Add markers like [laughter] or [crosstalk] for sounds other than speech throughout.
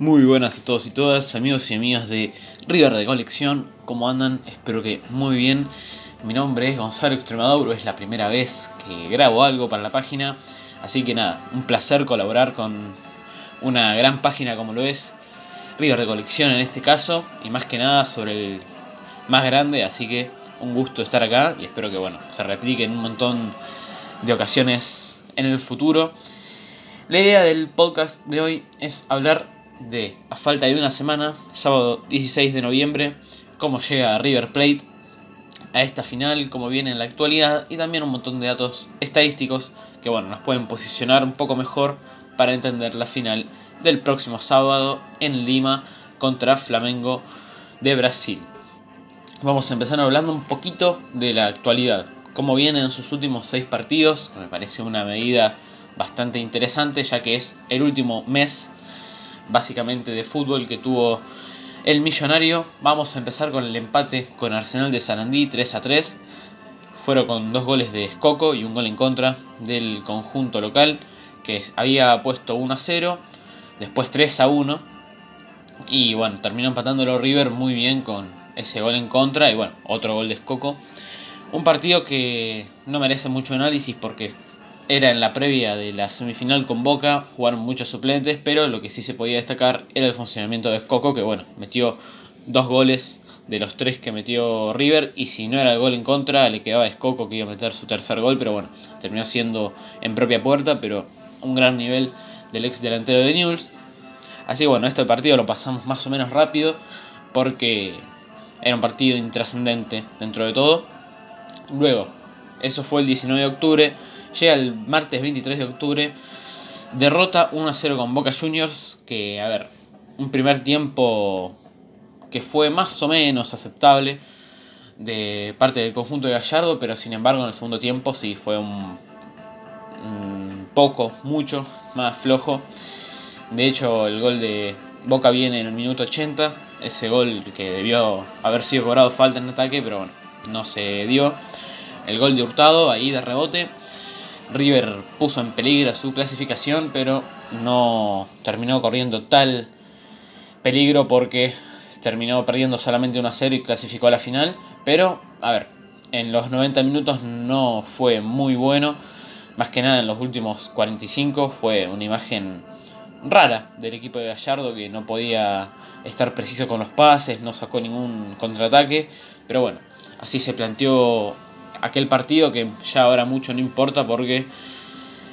Muy buenas a todos y todas, amigos y amigas de River de Colección. ¿Cómo andan? Espero que muy bien. Mi nombre es Gonzalo Extremaduro, es la primera vez que grabo algo para la página. Así que nada, un placer colaborar con una gran página como lo es River de Colección en este caso. Y más que nada sobre el más grande, así que un gusto estar acá y espero que bueno, se replique en un montón de ocasiones en el futuro. La idea del podcast de hoy es hablar de, a falta de una semana, sábado 16 de noviembre, cómo llega River Plate a esta final, cómo viene en la actualidad y también un montón de datos estadísticos que bueno, nos pueden posicionar un poco mejor para entender la final del próximo sábado en Lima contra Flamengo de Brasil. Vamos a empezar hablando un poquito de la actualidad, cómo vienen sus últimos seis partidos, me parece una medida bastante interesante ya que es el último mes básicamente de fútbol que tuvo el millonario. Vamos a empezar con el empate con Arsenal de Sarandí 3 a 3. Fueron con dos goles de Escoco y un gol en contra del conjunto local que había puesto 1 a 0, después 3 a 1 y bueno, terminó empatándolo River muy bien con ese gol en contra y bueno, otro gol de Escoco. Un partido que no merece mucho análisis porque era en la previa de la semifinal con Boca, jugaron muchos suplentes, pero lo que sí se podía destacar era el funcionamiento de Escoco, que bueno, metió dos goles de los tres que metió River, y si no era el gol en contra, le quedaba a Escoco que iba a meter su tercer gol, pero bueno, terminó siendo en propia puerta, pero un gran nivel del ex delantero de Newell's. Así que bueno, este partido lo pasamos más o menos rápido, porque era un partido intrascendente dentro de todo. Luego, eso fue el 19 de octubre, Llega el martes 23 de octubre. Derrota 1-0 con Boca Juniors. Que, a ver, un primer tiempo que fue más o menos aceptable de parte del conjunto de Gallardo, pero sin embargo en el segundo tiempo sí fue un, un poco, mucho más flojo. De hecho, el gol de Boca viene en el minuto 80. Ese gol que debió haber sido cobrado falta en ataque, pero bueno, no se dio. El gol de Hurtado ahí de rebote. River puso en peligro su clasificación, pero no terminó corriendo tal peligro porque terminó perdiendo solamente 1 a 0 y clasificó a la final. Pero, a ver, en los 90 minutos no fue muy bueno. Más que nada en los últimos 45 fue una imagen rara del equipo de Gallardo que no podía estar preciso con los pases, no sacó ningún contraataque. Pero bueno, así se planteó aquel partido que ya ahora mucho no importa porque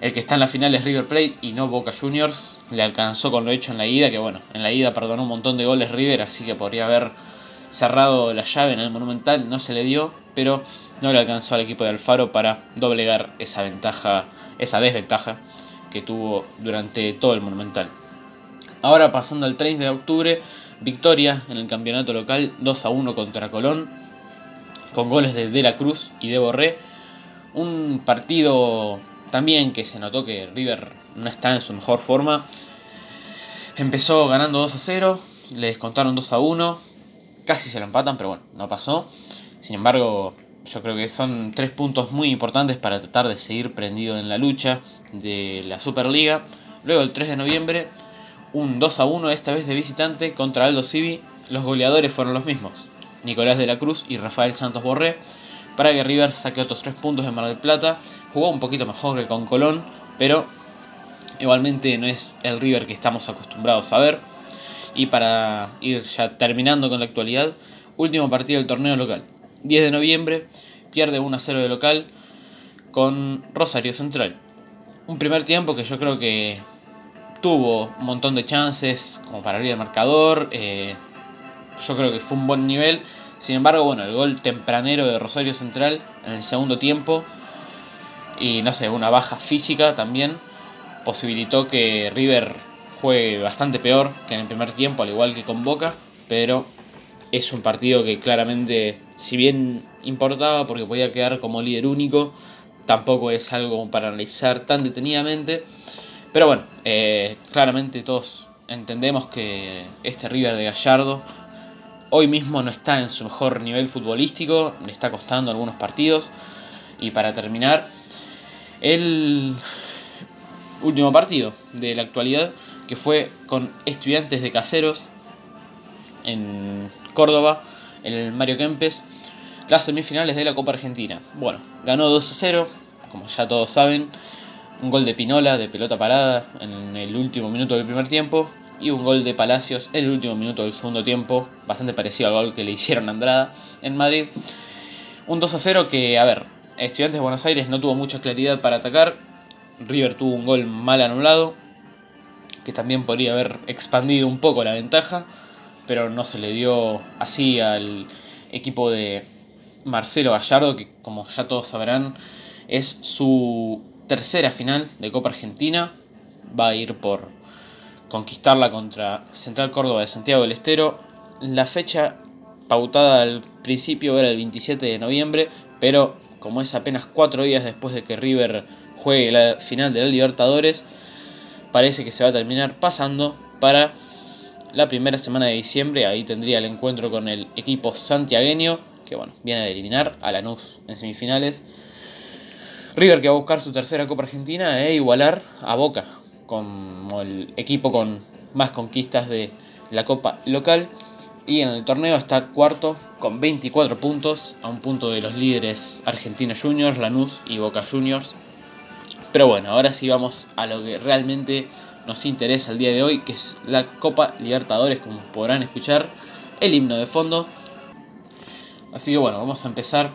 el que está en la final es River Plate y no Boca Juniors. Le alcanzó con lo hecho en la ida, que bueno, en la ida perdonó un montón de goles River, así que podría haber cerrado la llave en el Monumental, no se le dio, pero no le alcanzó al equipo de Alfaro para doblegar esa ventaja, esa desventaja que tuvo durante todo el Monumental. Ahora pasando al 3 de octubre, victoria en el campeonato local 2 a 1 contra Colón con goles de De la Cruz y de Borré. Un partido también que se notó que River no está en su mejor forma. Empezó ganando 2 a 0, le descontaron 2 a 1, casi se lo empatan, pero bueno, no pasó. Sin embargo, yo creo que son tres puntos muy importantes para tratar de seguir prendido en la lucha de la Superliga. Luego el 3 de noviembre, un 2 a 1, esta vez de visitante contra Aldo Civi. Los goleadores fueron los mismos. Nicolás de la Cruz y Rafael Santos Borré, para que River saque otros tres puntos en Mar del Plata. Jugó un poquito mejor que con Colón, pero igualmente no es el River que estamos acostumbrados a ver. Y para ir ya terminando con la actualidad, último partido del torneo local. 10 de noviembre, pierde 1 0 de local con Rosario Central. Un primer tiempo que yo creo que tuvo un montón de chances como para abrir el marcador. Eh, yo creo que fue un buen nivel. Sin embargo, bueno, el gol tempranero de Rosario Central en el segundo tiempo y no sé, una baja física también posibilitó que River juegue bastante peor que en el primer tiempo, al igual que con Boca, pero es un partido que claramente, si bien importaba porque podía quedar como líder único, tampoco es algo para analizar tan detenidamente. Pero bueno, eh, claramente todos entendemos que este River de Gallardo Hoy mismo no está en su mejor nivel futbolístico, le está costando algunos partidos. Y para terminar, el último partido de la actualidad, que fue con estudiantes de caseros en Córdoba, en el Mario Kempes, las semifinales de la Copa Argentina. Bueno, ganó 2 a 0, como ya todos saben, un gol de Pinola de pelota parada en el último minuto del primer tiempo y un gol de Palacios en el último minuto del segundo tiempo, bastante parecido al gol que le hicieron a Andrada en Madrid. Un 2 a 0 que, a ver, Estudiantes de Buenos Aires no tuvo mucha claridad para atacar, River tuvo un gol mal anulado, que también podría haber expandido un poco la ventaja, pero no se le dio así al equipo de Marcelo Gallardo, que como ya todos sabrán es su tercera final de Copa Argentina, va a ir por conquistarla contra Central Córdoba de Santiago del Estero. La fecha pautada al principio era el 27 de noviembre, pero como es apenas cuatro días después de que River juegue la final de la Libertadores, parece que se va a terminar pasando para la primera semana de diciembre. Ahí tendría el encuentro con el equipo santiagueño, que bueno, viene de eliminar a Lanús en semifinales. River que va a buscar su tercera Copa Argentina e igualar a Boca como el equipo con más conquistas de la Copa local. Y en el torneo está cuarto con 24 puntos, a un punto de los líderes Argentina Juniors, Lanús y Boca Juniors. Pero bueno, ahora sí vamos a lo que realmente nos interesa el día de hoy, que es la Copa Libertadores, como podrán escuchar, el himno de fondo. Así que bueno, vamos a empezar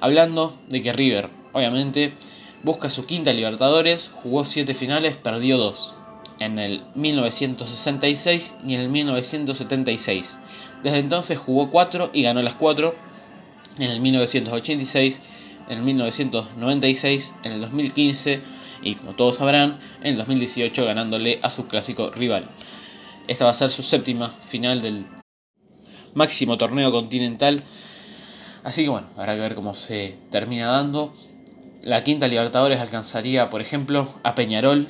hablando de que River, obviamente, busca su quinta Libertadores, jugó 7 finales, perdió 2, en el 1966 y en el 1976. Desde entonces jugó 4 y ganó las 4, en el 1986, en el 1996, en el 2015 y como todos sabrán, en el 2018 ganándole a su clásico rival. Esta va a ser su séptima final del máximo torneo continental. Así que bueno, habrá que ver cómo se termina dando. La quinta Libertadores alcanzaría, por ejemplo, a Peñarol,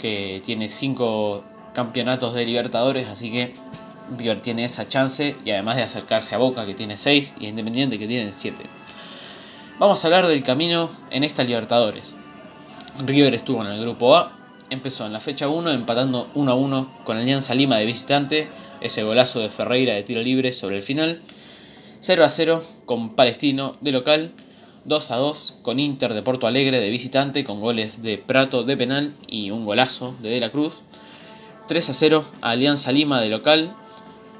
que tiene 5 campeonatos de Libertadores, así que River tiene esa chance y además de acercarse a Boca, que tiene 6, y Independiente, que tiene 7. Vamos a hablar del camino en esta Libertadores. River estuvo en el grupo A, empezó en la fecha 1 empatando 1 a 1 con Alianza Lima de visitante, ese golazo de Ferreira de tiro libre sobre el final, 0 a 0 con Palestino de local, 2 a 2 con Inter de Porto Alegre de visitante con goles de Prato de penal y un golazo de De la Cruz. 3 a 0 a Alianza Lima de local.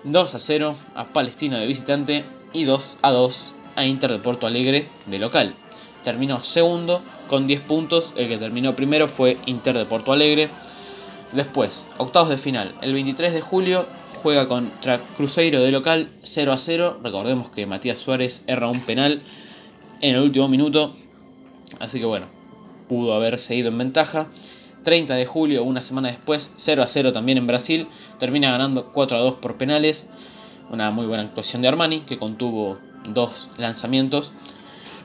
2 a 0 a Palestino de visitante y 2 a 2 a Inter de Porto Alegre de local. Terminó segundo con 10 puntos, el que terminó primero fue Inter de Porto Alegre. Después, octavos de final, el 23 de julio juega contra Cruzeiro de local 0 a 0. Recordemos que Matías Suárez erra un penal en el último minuto. Así que bueno, pudo haber seguido en ventaja. 30 de julio, una semana después, 0 a 0 también en Brasil. Termina ganando 4 a 2 por penales. Una muy buena actuación de Armani, que contuvo dos lanzamientos.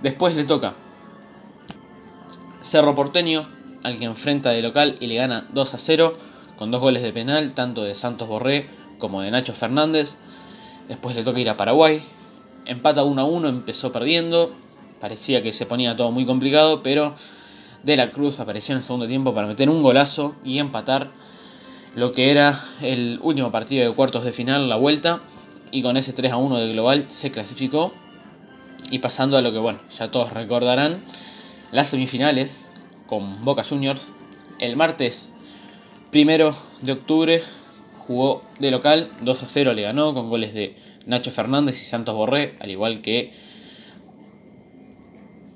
Después le toca Cerro Porteño, al que enfrenta de local y le gana 2 a 0, con dos goles de penal, tanto de Santos Borré como de Nacho Fernández. Después le toca ir a Paraguay. Empata 1 a 1, empezó perdiendo, parecía que se ponía todo muy complicado, pero De la Cruz apareció en el segundo tiempo para meter un golazo y empatar lo que era el último partido de cuartos de final, la vuelta, y con ese 3 a 1 de global se clasificó. Y pasando a lo que, bueno, ya todos recordarán, las semifinales con Boca Juniors, el martes primero de octubre jugó de local, 2 a 0 le ganó con goles de Nacho Fernández y Santos Borré, al igual que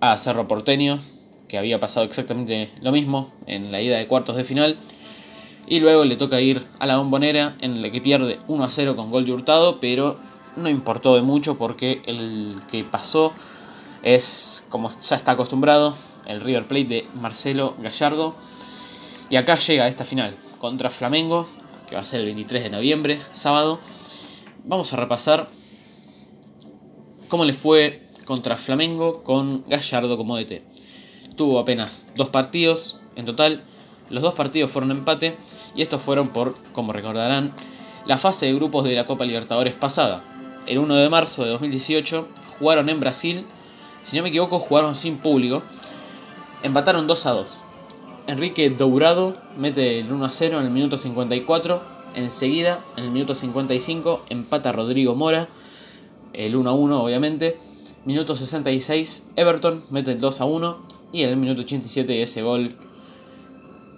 a Cerro Porteño, que había pasado exactamente lo mismo en la ida de cuartos de final. Y luego le toca ir a la bombonera en la que pierde 1 a 0 con gol de Hurtado, pero no importó de mucho porque el que pasó es, como ya está acostumbrado, el River Plate de Marcelo Gallardo. Y acá llega esta final contra Flamengo, que va a ser el 23 de noviembre, sábado. Vamos a repasar cómo le fue contra Flamengo con Gallardo como DT. Tuvo apenas dos partidos en total, los dos partidos fueron empate y estos fueron por, como recordarán, la fase de grupos de la Copa Libertadores pasada. El 1 de marzo de 2018 jugaron en Brasil, si no me equivoco jugaron sin público, empataron 2 a 2. Enrique Dourado mete el 1 a 0 en el minuto 54. Enseguida, en el minuto 55, empata Rodrigo Mora. El 1 a 1, obviamente. Minuto 66, Everton mete el 2 a 1. Y en el minuto 87, ese gol.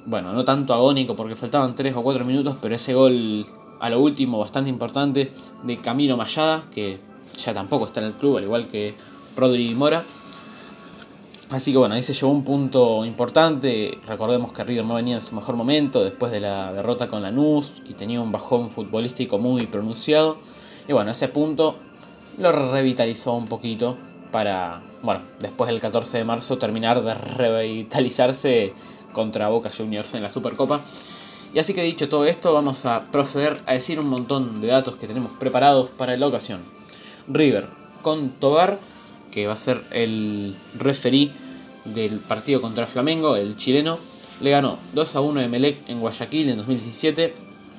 Bueno, no tanto agónico porque faltaban 3 o 4 minutos, pero ese gol a lo último bastante importante de Camilo Mayada, que ya tampoco está en el club, al igual que Rodri Mora. Así que bueno, ahí se llevó un punto importante. Recordemos que River no venía en su mejor momento después de la derrota con Lanús y tenía un bajón futbolístico muy pronunciado. Y bueno, ese punto lo revitalizó un poquito para, bueno, después del 14 de marzo terminar de revitalizarse contra Boca Juniors en la Supercopa. Y así que dicho todo esto, vamos a proceder a decir un montón de datos que tenemos preparados para la ocasión. River con Tobar, que va a ser el referí del partido contra Flamengo, el chileno, le ganó 2 a 1 a Emelec en Guayaquil en 2017.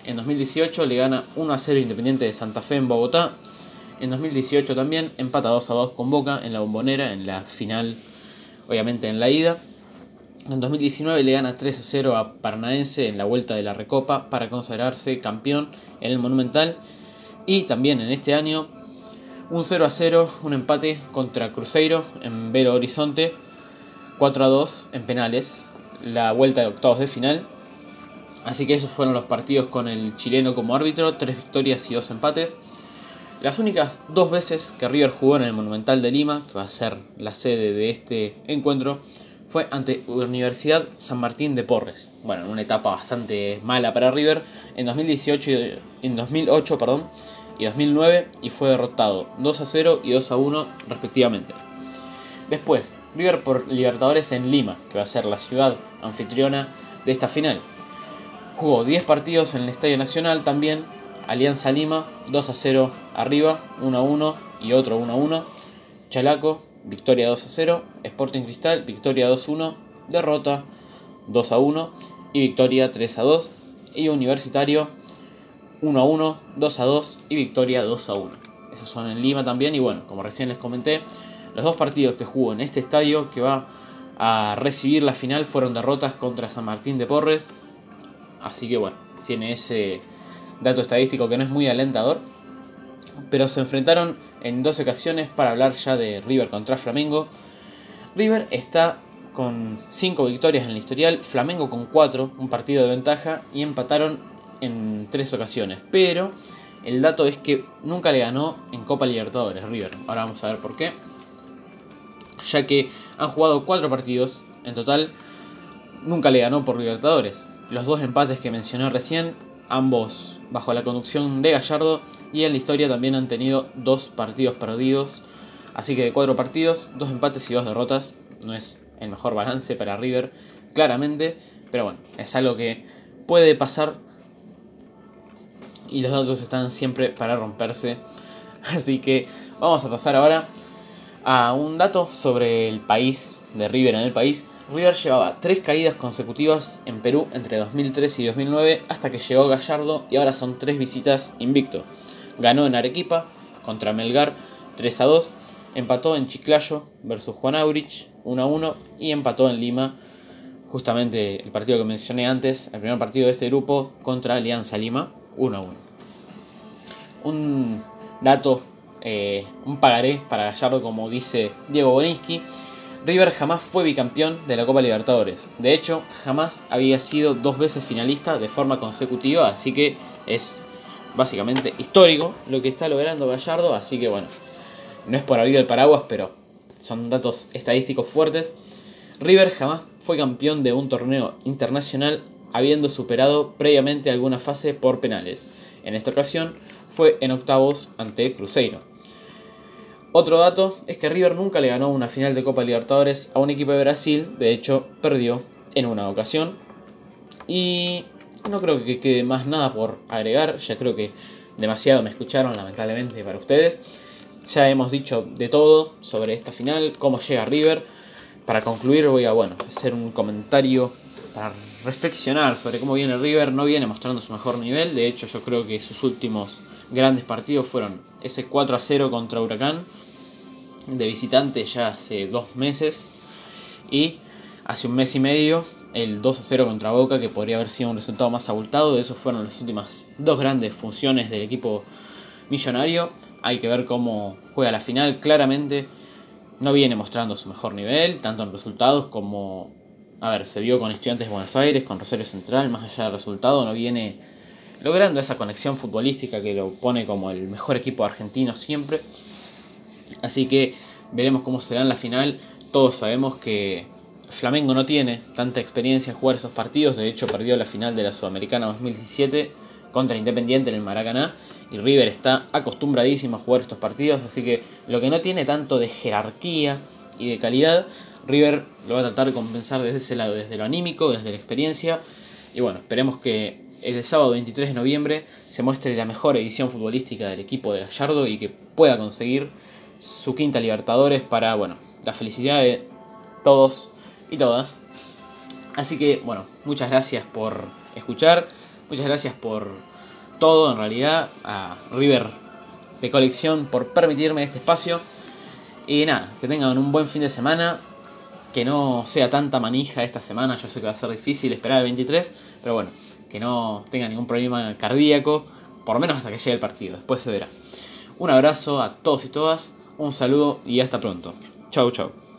En 2018 le gana 1 a 0 Independiente de Santa Fe en Bogotá. En 2018 también empata 2 a 2 con Boca en la Bombonera en la final, obviamente en la ida. En 2019 le gana 3 a 0 a Paranaense en la vuelta de la Recopa para consagrarse campeón en el Monumental. Y también en este año un 0 a 0, un empate contra Cruzeiro en Belo Horizonte 4 a 2 en penales, la vuelta de octavos de final. Así que esos fueron los partidos con el chileno como árbitro, 3 victorias y 2 empates. Las únicas dos veces que River jugó en el Monumental de Lima, que va a ser la sede de este encuentro, fue ante Universidad San Martín de Porres. Bueno, en una etapa bastante mala para River en 2018 en 2008, perdón, y 2009 y fue derrotado 2 a 0 y 2 a 1 respectivamente. Después, River por Libertadores en Lima, que va a ser la ciudad anfitriona de esta final. Jugó 10 partidos en el Estadio Nacional también, Alianza Lima 2 a 0 arriba, 1 a 1 y otro 1 a 1. Chalaco, victoria 2 a 0. Sporting Cristal, victoria 2 a 1. Derrota 2 a 1 y victoria 3 a 2. Y Universitario 1 a 1, 2 a 2 y victoria 2 a 1. Esos son en Lima también y bueno, como recién les comenté, los dos partidos que jugó en este estadio que va a recibir la final fueron derrotas contra San Martín de Porres. Así que bueno, tiene ese dato estadístico que no es muy alentador. Pero se enfrentaron en dos ocasiones para hablar ya de River contra Flamengo. River está con 5 victorias en el historial, Flamengo con 4, un partido de ventaja, y empataron en 3 ocasiones. Pero el dato es que nunca le ganó en Copa Libertadores River. Ahora vamos a ver por qué ya que han jugado cuatro partidos en total, nunca le ganó por Libertadores. Los dos empates que mencioné recién, ambos bajo la conducción de Gallardo, y en la historia también han tenido dos partidos perdidos. Así que de cuatro partidos, dos empates y dos derrotas. No es el mejor balance para River, claramente, pero bueno, es algo que puede pasar y los datos están siempre para romperse. [laughs] Así que vamos a pasar ahora a un dato sobre el país de River en el país. River llevaba tres caídas consecutivas en Perú entre 2003 y 2009 hasta que llegó Gallardo y ahora son tres visitas invicto. Ganó en Arequipa contra Melgar 3 a 2, empató en Chiclayo versus Juan Aurich 1 a 1 y empató en Lima, justamente el partido que mencioné antes, el primer partido de este grupo contra Alianza Lima 1 a 1. Un dato eh, un pagaré para Gallardo, como dice Diego Boninsky. River jamás fue bicampeón de la Copa Libertadores. De hecho, jamás había sido dos veces finalista de forma consecutiva, así que es básicamente histórico lo que está logrando Gallardo. Así que bueno, no es por abrir el paraguas, pero son datos estadísticos fuertes. River jamás fue campeón de un torneo internacional habiendo superado previamente alguna fase por penales. En esta ocasión fue en octavos ante Cruzeiro. Otro dato es que River nunca le ganó una final de Copa Libertadores a un equipo de Brasil, de hecho perdió en una ocasión. Y no creo que quede más nada por agregar, ya creo que demasiado me escucharon lamentablemente para ustedes. Ya hemos dicho de todo sobre esta final, cómo llega River. Para concluir voy a bueno, hacer un comentario para reflexionar sobre cómo viene River. No viene mostrando su mejor nivel, de hecho yo creo que sus últimos grandes partidos fueron ese 4 a 0 contra Huracán de visitante ya hace dos meses y hace un mes y medio el 2 0 contra Boca, que podría haber sido un resultado más abultado. Esos fueron las últimas dos grandes funciones del equipo millonario. Hay que ver cómo juega la final. Claramente no viene mostrando su mejor nivel, tanto en resultados como. A ver, se vio con Estudiantes de Buenos Aires, con Rosario Central, más allá del resultado, no viene logrando esa conexión futbolística que lo pone como el mejor equipo argentino siempre. Así que veremos cómo se da en la final. Todos sabemos que Flamengo no tiene tanta experiencia en jugar estos partidos, de hecho perdió la final de la Sudamericana 2017 contra Independiente en el Maracaná. Y River está acostumbradísimo a jugar estos partidos, así que lo que no tiene tanto de jerarquía y de calidad, River lo va a tratar de compensar desde ese lado, desde lo anímico, desde la experiencia. Y bueno, esperemos que el sábado 23 de noviembre se muestre la mejor edición futbolística del equipo de Gallardo y que pueda conseguir su quinta Libertadores para, bueno, la felicidad de todos y todas. Así que, bueno, muchas gracias por escuchar, muchas gracias por todo en realidad, a River de colección por permitirme este espacio. Y nada, que tengan un buen fin de semana, que no sea tanta manija esta semana, yo sé que va a ser difícil esperar el 23, pero bueno, que no tenga ningún problema cardíaco, por lo menos hasta que llegue el partido, después se verá. Un abrazo a todos y todas, un saludo y hasta pronto. Chau, chau.